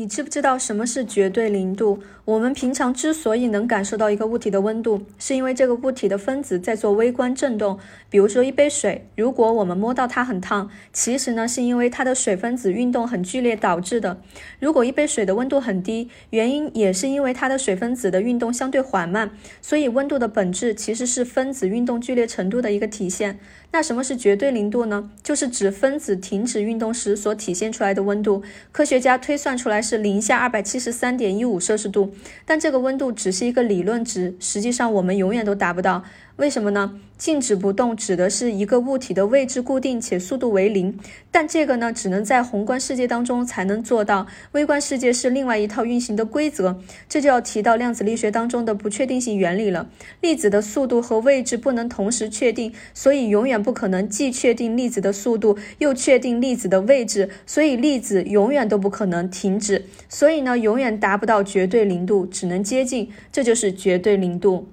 你知不知道什么是绝对零度？我们平常之所以能感受到一个物体的温度，是因为这个物体的分子在做微观振动。比如说一杯水，如果我们摸到它很烫，其实呢是因为它的水分子运动很剧烈导致的。如果一杯水的温度很低，原因也是因为它的水分子的运动相对缓慢。所以温度的本质其实是分子运动剧烈程度的一个体现。那什么是绝对零度呢？就是指分子停止运动时所体现出来的温度。科学家推算出来是零下二百七十三点一五摄氏度，但这个温度只是一个理论值，实际上我们永远都达不到。为什么呢？静止不动指的是一个物体的位置固定且速度为零，但这个呢，只能在宏观世界当中才能做到，微观世界是另外一套运行的规则。这就要提到量子力学当中的不确定性原理了。粒子的速度和位置不能同时确定，所以永远不可能既确定粒子的速度，又确定粒子的位置，所以粒子永远都不可能停止。所以呢，永远达不到绝对零度，只能接近，这就是绝对零度。